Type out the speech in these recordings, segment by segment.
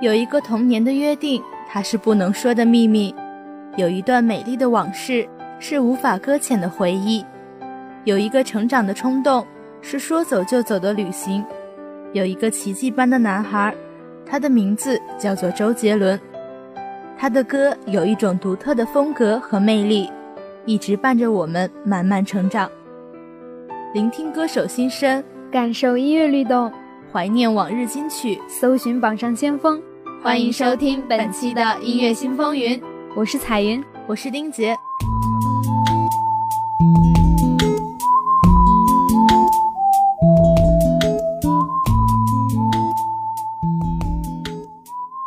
有一个童年的约定，它是不能说的秘密；有一段美丽的往事，是无法搁浅的回忆；有一个成长的冲动，是说走就走的旅行；有一个奇迹般的男孩，他的名字叫做周杰伦。他的歌有一种独特的风格和魅力，一直伴着我们慢慢成长。聆听歌手心声，感受音乐律动，怀念往日金曲，搜寻榜上先锋。欢迎收听本期的音乐新风云，我是彩云，我是丁杰。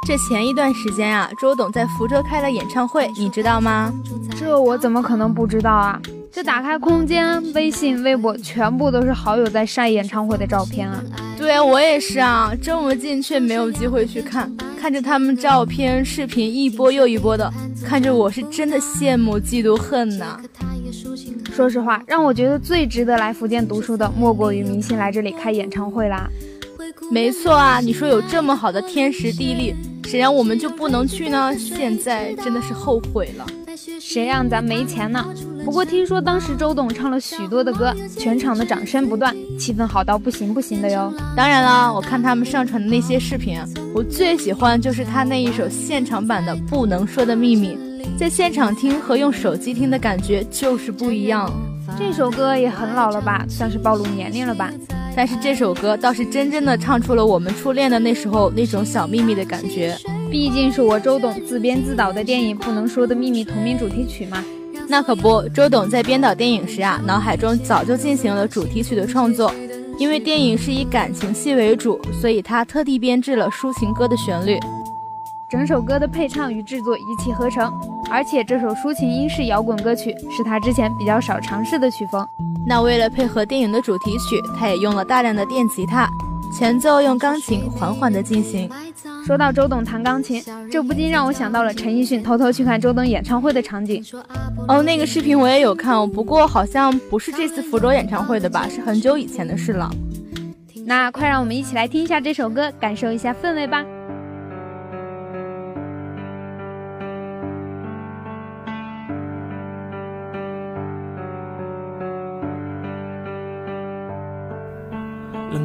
这前一段时间啊，周董在福州开了演唱会，你知道吗？这我怎么可能不知道啊？这打开空间，微信、微博全部都是好友在晒演唱会的照片啊。对我也是啊，这么近却没有机会去看，看着他们照片、视频一波又一波的，看着我是真的羡慕、嫉妒、恨呐。说实话，让我觉得最值得来福建读书的，莫过于明星来这里开演唱会啦。没错啊，你说有这么好的天时地利，谁让我们就不能去呢？现在真的是后悔了。谁让咱没钱呢？不过听说当时周董唱了许多的歌，全场的掌声不断，气氛好到不行不行的哟。当然啦，我看他们上传的那些视频，我最喜欢就是他那一首现场版的《不能说的秘密》，在现场听和用手机听的感觉就是不一样。这首歌也很老了吧，算是暴露年龄了吧？但是这首歌倒是真正的唱出了我们初恋的那时候那种小秘密的感觉。毕竟是我周董自编自导的电影《不能说的秘密》同名主题曲嘛。那可不，周董在编导电影时啊，脑海中早就进行了主题曲的创作。因为电影是以感情戏为主，所以他特地编制了抒情歌的旋律。整首歌的配唱与制作一气呵成，而且这首抒情英式摇滚歌曲是他之前比较少尝试的曲风。那为了配合电影的主题曲，他也用了大量的电吉他，前奏用钢琴缓缓地进行。说到周董弹钢琴，这不禁让我想到了陈奕迅偷偷去看周董演唱会的场景。哦，那个视频我也有看哦，不过好像不是这次福州演唱会的吧？是很久以前的事了。那快让我们一起来听一下这首歌，感受一下氛围吧。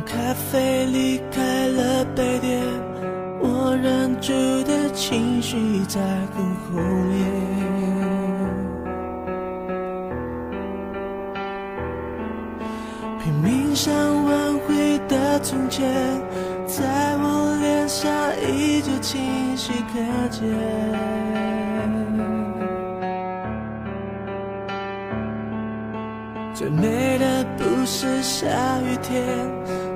咖啡离开了杯垫，我忍住的情绪在很后面。拼命想挽回的从前，在我脸上依旧清晰可见。最美的不是下雨天，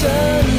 在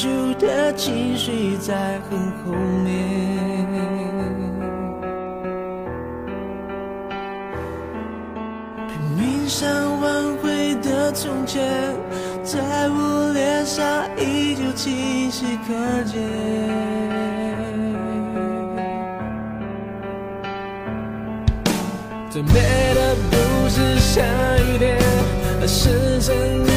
旧的情绪在很后面拼命想挽回的从前，在我脸上依旧清晰可见。最美的不是下雨天，而是曾。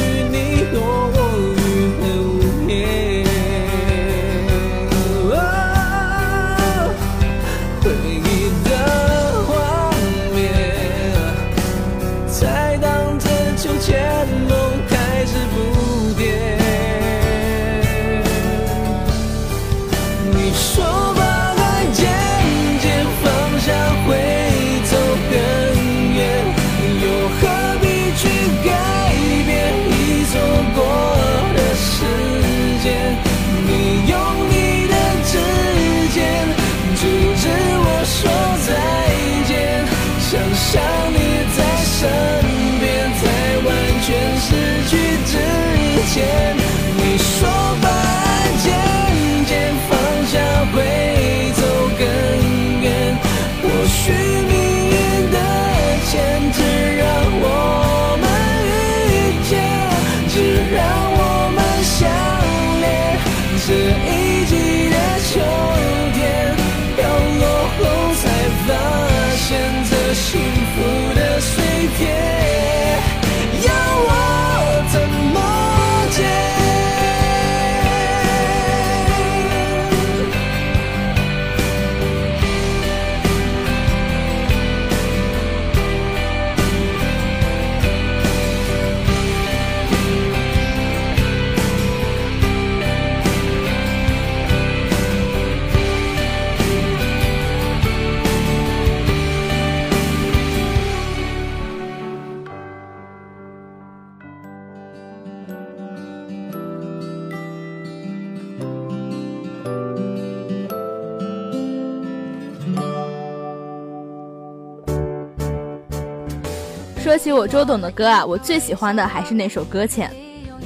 起我周董的歌啊，我最喜欢的还是那首《搁浅》，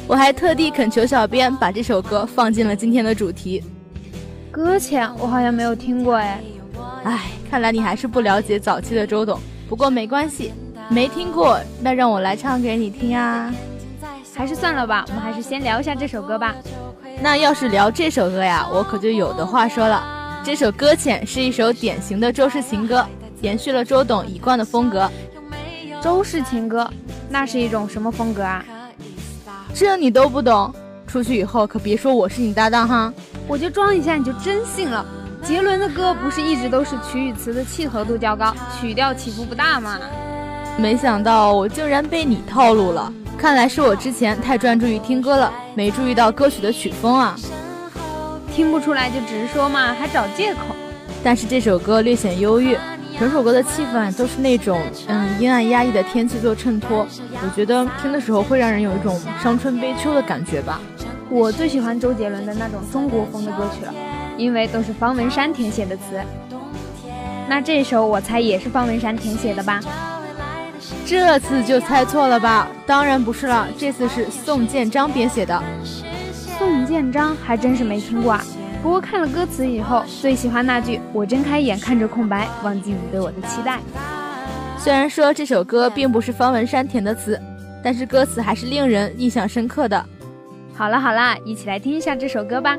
我还特地恳求小编把这首歌放进了今天的主题。搁浅我好像没有听过哎，唉，看来你还是不了解早期的周董。不过没关系，没听过，那让我来唱给你听啊。还是算了吧，我们还是先聊一下这首歌吧。那要是聊这首歌呀，我可就有的话说了。这首《搁浅》是一首典型的周氏情歌，延续了周董一贯的风格。周氏情歌，那是一种什么风格啊？这你都不懂？出去以后可别说我是你搭档哈！我就装一下，你就真信了。杰伦的歌不是一直都是曲与词的契合度较高，曲调起伏不大吗？没想到我竟然被你套路了，看来是我之前太专注于听歌了，没注意到歌曲的曲风啊。听不出来就直说嘛，还找借口。但是这首歌略显忧郁，整首歌的气氛都是那种嗯阴暗压抑的天气做衬托，我觉得听的时候会让人有一种伤春悲秋的感觉吧。我最喜欢周杰伦的那种中国风的歌曲了，因为都是方文山填写的词。那这首我猜也是方文山填写的吧？这次就猜错了吧？当然不是了，这次是宋建章编写的。宋建章还真是没听过啊。不过看了歌词以后，最喜欢那句“我睁开眼看着空白，忘记你对我的期待”。虽然说这首歌并不是方文山填的词，但是歌词还是令人印象深刻的。好了好啦，一起来听一下这首歌吧。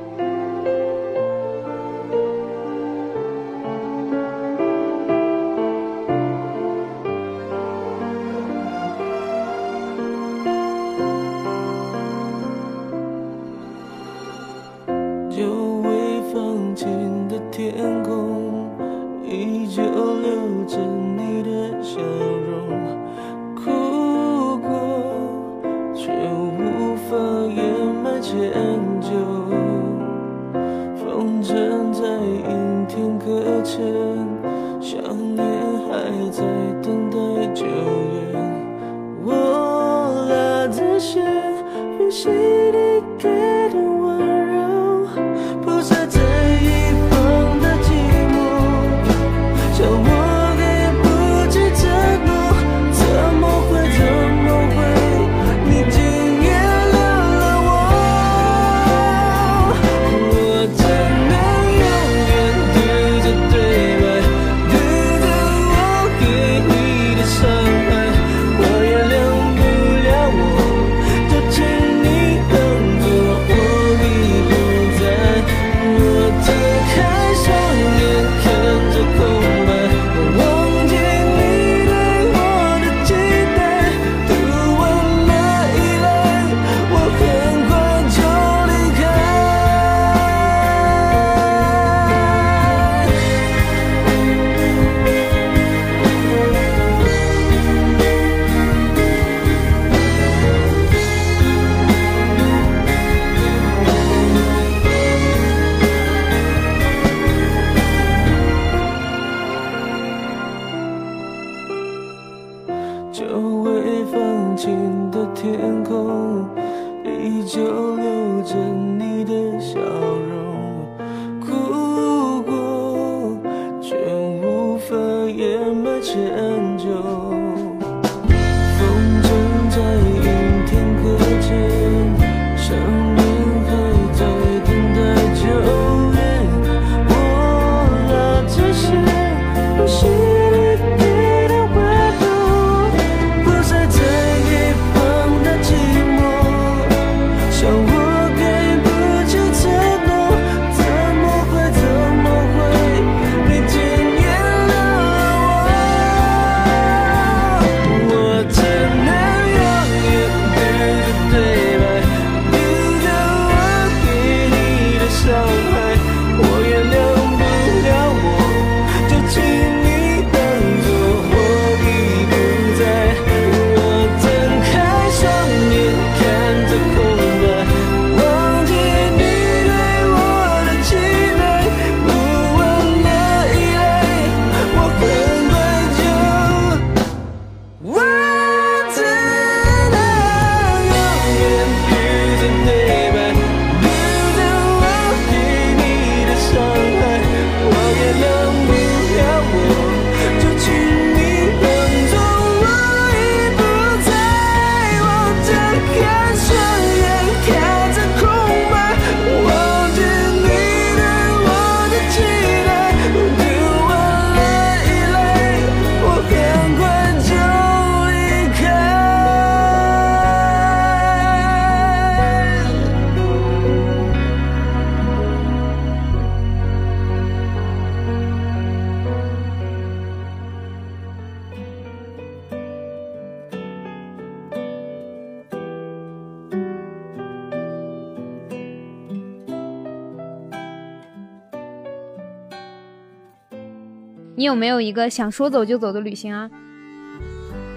有没有一个想说走就走的旅行啊？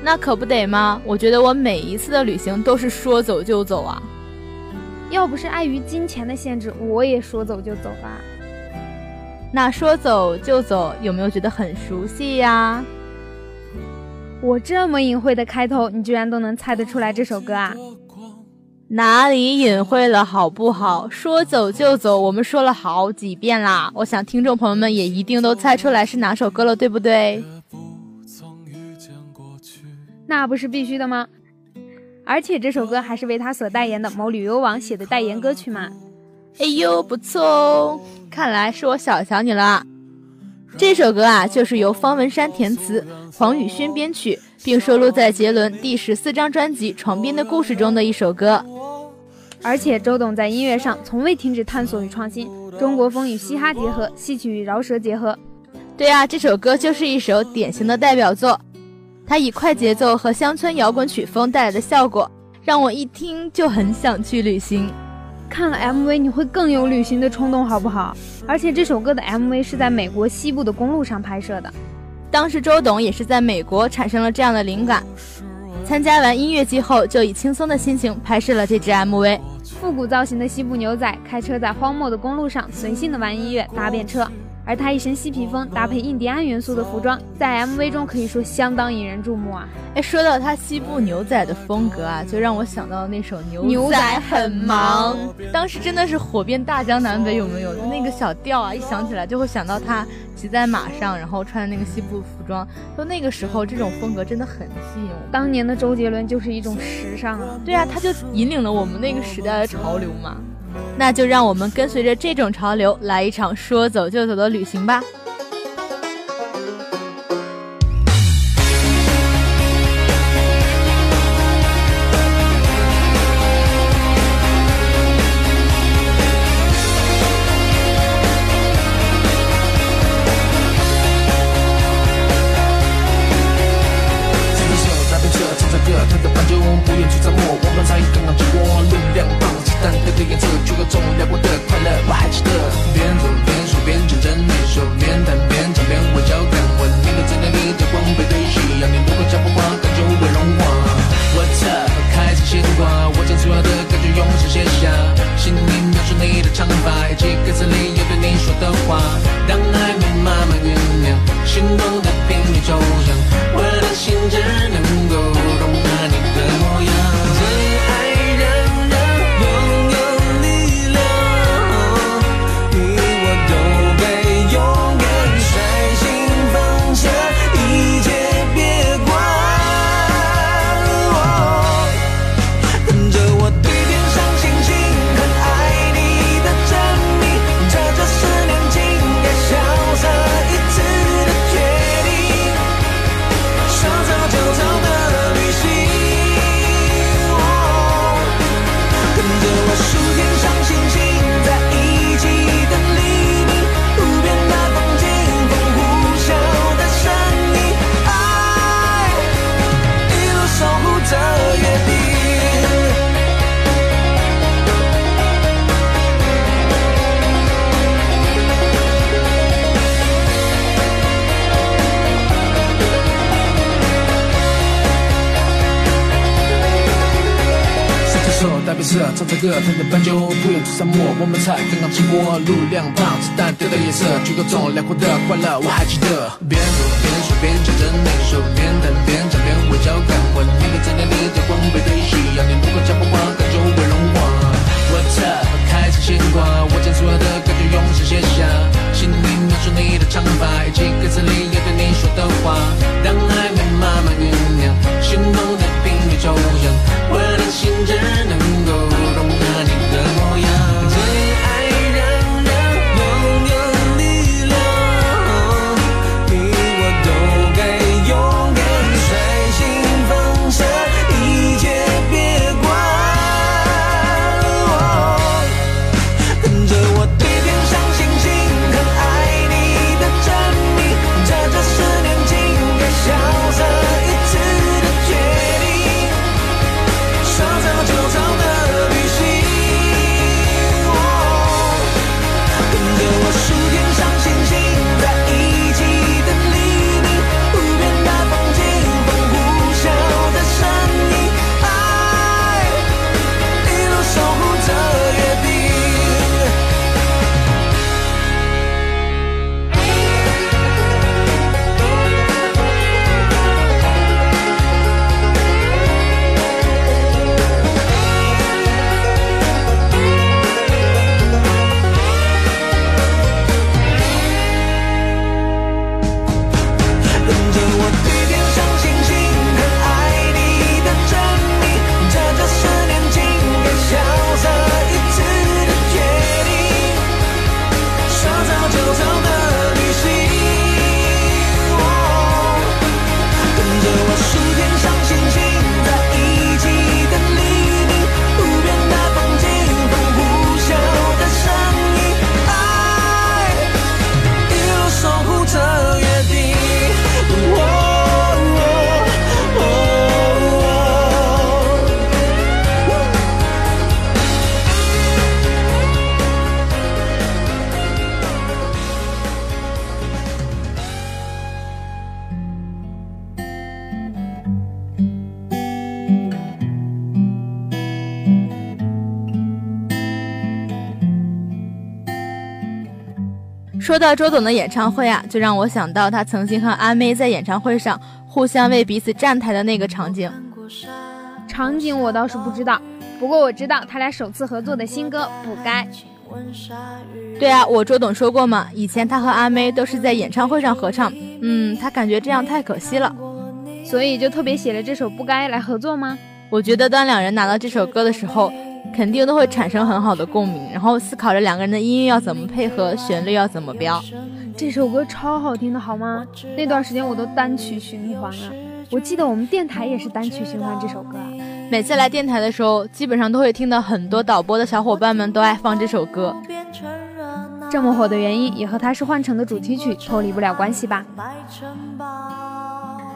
那可不得吗？我觉得我每一次的旅行都是说走就走啊。要不是碍于金钱的限制，我也说走就走吧。那说走就走，有没有觉得很熟悉呀？我这么隐晦的开头，你居然都能猜得出来这首歌啊？哪里隐晦了好不好？说走就走，我们说了好几遍啦。我想听众朋友们也一定都猜出来是哪首歌了，对不对？那不是必须的吗？而且这首歌还是为他所代言的某旅游网写的代言歌曲嘛。哎呦，不错哦，看来是我小瞧你了。这首歌啊，就是由方文山填词，黄宇轩编曲，并收录在杰伦第十四张专辑《床边的故事》中的一首歌。而且周董在音乐上从未停止探索与创新，中国风与嘻哈结合，戏曲与饶舌结合。对啊，这首歌就是一首典型的代表作。它以快节奏和乡村摇滚曲风带来的效果，让我一听就很想去旅行。看了 MV 你会更有旅行的冲动，好不好？而且这首歌的 MV 是在美国西部的公路上拍摄的，当时周董也是在美国产生了这样的灵感。参加完音乐季后，就以轻松的心情拍摄了这支 MV。复古造型的西部牛仔开车在荒漠的公路上，随性的玩音乐搭便车。而他一身西皮风，搭配印第安元素的服装，在 MV 中可以说相当引人注目啊！哎，说到他西部牛仔的风格啊，就让我想到那首《牛仔很忙》，当时真的是火遍大江南北，有没有？那个小调啊，一想起来就会想到他骑在马上，然后穿那个西部服装。就那个时候，这种风格真的很吸引我。当年的周杰伦就是一种时尚啊！对啊，他就引领了我们那个时代的潮流嘛。那就让我们跟随着这种潮流，来一场说走就走的旅行吧。唱着歌，弹着斑鸠，不远出沙漠，我们才刚刚经过，路两旁子弹掉的颜色，举个钟，辽阔的快乐我还记得。边走边说边唱着那首，边弹边唱边微笑看我，你的在那里在光背对夕阳，你如果讲不完，感就会融化。What's up？开始牵挂，我将所有的感觉用手写下，心里描述你的长发，以及歌词里要对你说的话，说到周董的演唱会啊，就让我想到他曾经和阿妹在演唱会上互相为彼此站台的那个场景。场景我倒是不知道，不过我知道他俩首次合作的新歌《不该》。对啊，我周董说过嘛，以前他和阿妹都是在演唱会上合唱，嗯，他感觉这样太可惜了。所以就特别写了这首《不该》来合作吗？我觉得当两人拿到这首歌的时候，肯定都会产生很好的共鸣，然后思考着两个人的音乐要怎么配合，旋律要怎么标。这首歌超好听的好吗？那段时间我都单曲循环了。我记得我们电台也是单曲循环这首歌啊。每次来电台的时候，基本上都会听到很多导播的小伙伴们都爱放这首歌。这么火的原因也和它是《幻城》的主题曲脱离不了关系吧？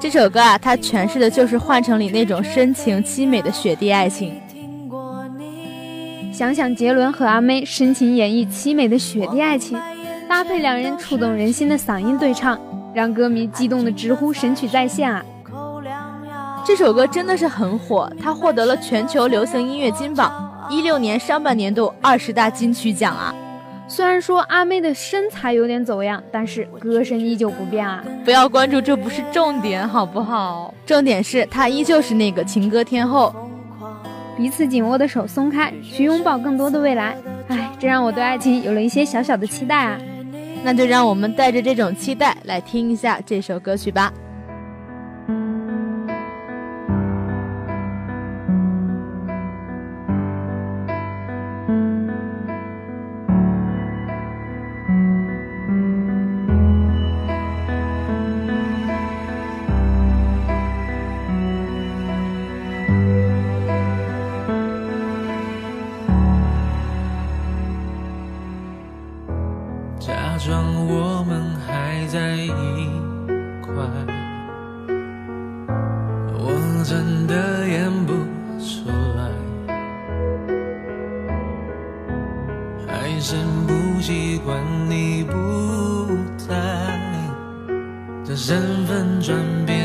这首歌啊，它诠释的就是《幻城》里那种深情凄美的雪地爱情。想想杰伦和阿妹深情演绎凄美的雪地爱情，搭配两人触动人心的嗓音对唱，让歌迷激动的直呼神曲再现啊！这首歌真的是很火，它获得了全球流行音乐金榜一六年上半年度二十大金曲奖啊！虽然说阿妹的身材有点走样，但是歌声依旧不变啊！不要关注，这不是重点，好不好？重点是她依旧是那个情歌天后。彼此紧握的手松开，去拥抱更多的未来。唉，这让我对爱情有了一些小小的期待啊！那就让我们带着这种期待来听一下这首歌曲吧。假装我们还在一块，我真的演不出来，还是不习惯你不在，这身份转变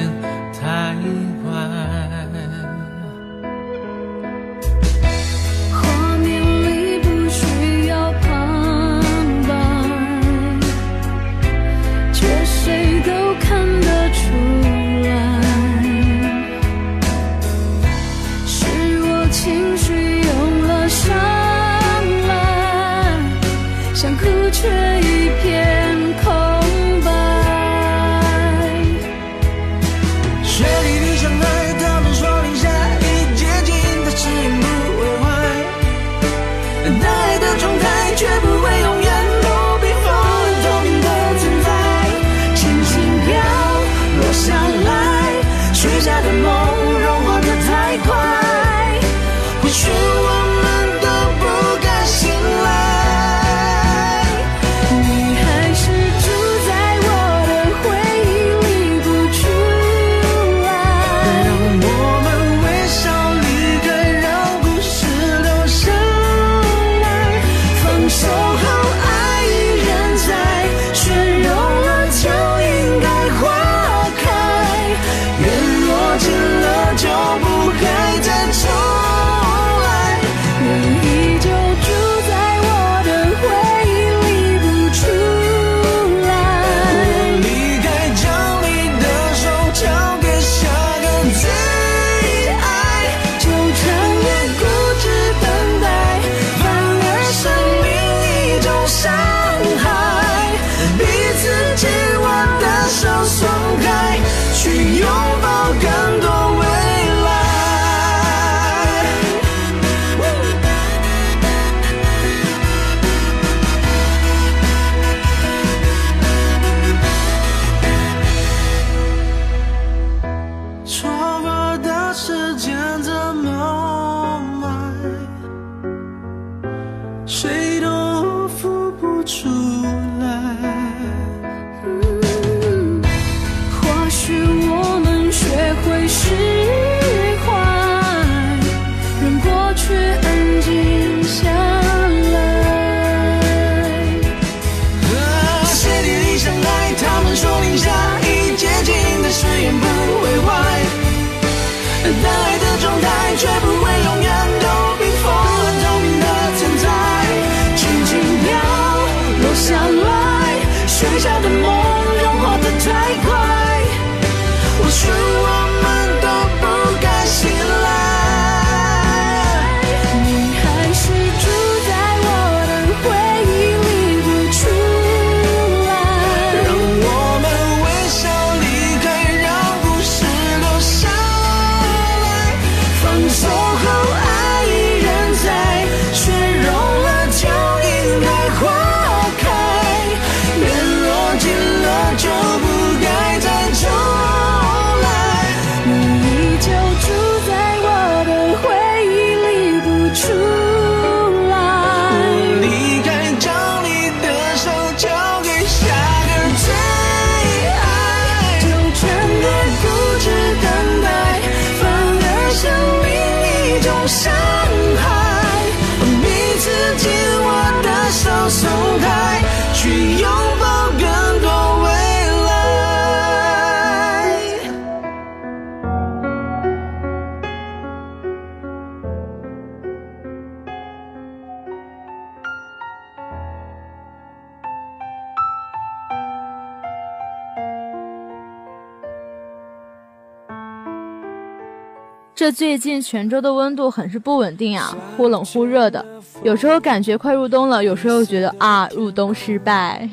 这最近泉州的温度很是不稳定啊，忽冷忽热的，有时候感觉快入冬了，有时候觉得啊入冬失败。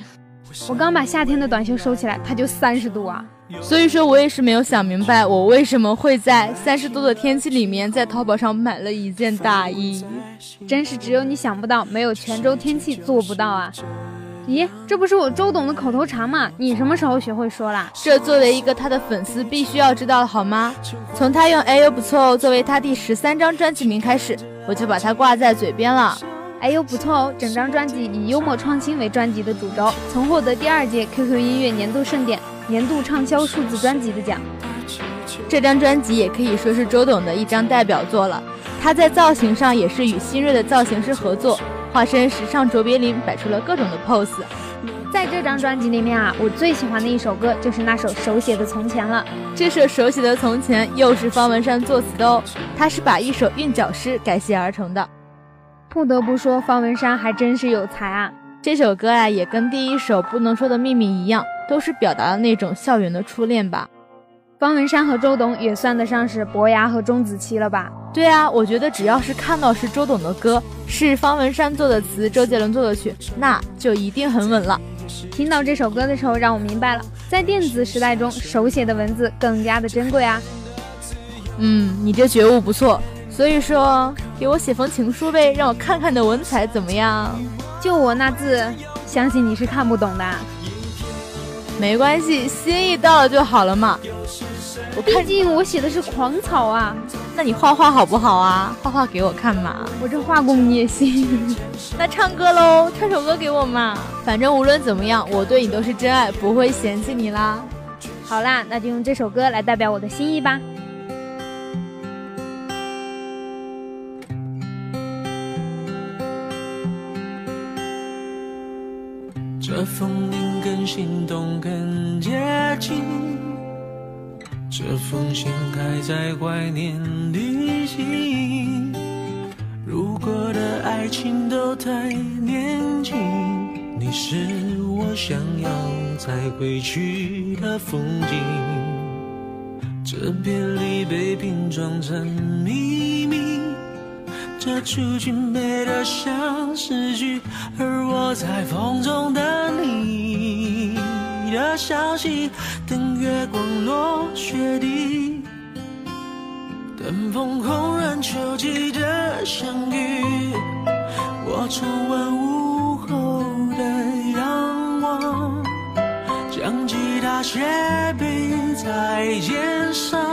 我刚把夏天的短袖收起来，它就三十度啊！所以说我也是没有想明白，我为什么会在三十度的天气里面在淘宝上买了一件大衣。真是只有你想不到，没有泉州天气做不到啊！咦，这不是我周董的口头禅吗？你什么时候学会说啦？这作为一个他的粉丝，必须要知道的好吗？从他用“哎呦不错哦”作为他第十三张专辑名开始，我就把它挂在嘴边了。哎呦不错哦，整张专辑以幽默创新为专辑的主轴，曾获得第二届 QQ 音乐年度盛典年度畅销数字专辑的奖。这张专辑也可以说是周董的一张代表作了。他在造型上也是与新锐的造型师合作。化身时尚卓别林，摆出了各种的 pose。在这张专辑里面啊，我最喜欢的一首歌就是那首手写的《从前》了。这首手写的《从前》又是方文山作词的哦，他是把一首韵脚诗改写而成的。不得不说，方文山还真是有才啊！这首歌啊，也跟第一首《不能说的秘密》一样，都是表达了那种校园的初恋吧。方文山和周董也算得上是伯牙和钟子期了吧？对啊，我觉得只要是看到是周董的歌，是方文山做的词，周杰伦做的曲，那就一定很稳了。听到这首歌的时候，让我明白了，在电子时代中，手写的文字更加的珍贵啊。嗯，你这觉悟不错，所以说给我写封情书呗，让我看看你的文采怎么样。就我那字，相信你是看不懂的。没关系，心意到了就好了嘛。我毕竟我写的是狂草啊，那你画画好不好啊？画画给我看嘛，我这画工你也行。那唱歌喽，唱首歌给我嘛。反正无论怎么样，我对你都是真爱，不会嫌弃你啦。好啦，那就用这首歌来代表我的心意吧。这风铃更心动，更接近。这封信还在怀念旅行，如果的爱情都太年轻，你是我想要再回去的风景。这别离被拼装成秘密，这出去美得像诗句，而我在风中等你的消息。等月光落雪地，等枫红染秋季的相遇，我重温午后的阳光，将吉他斜背在肩上，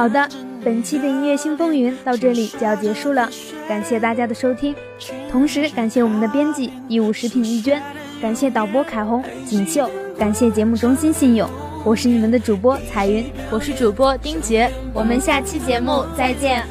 好的，本期的音乐新风云到这里就要结束了。感谢大家的收听，同时感谢我们的编辑、义乌食品易娟，感谢导播凯红、锦绣，感谢节目中心信用。我是你们的主播彩云，我是主播丁杰。我们下期节目再见。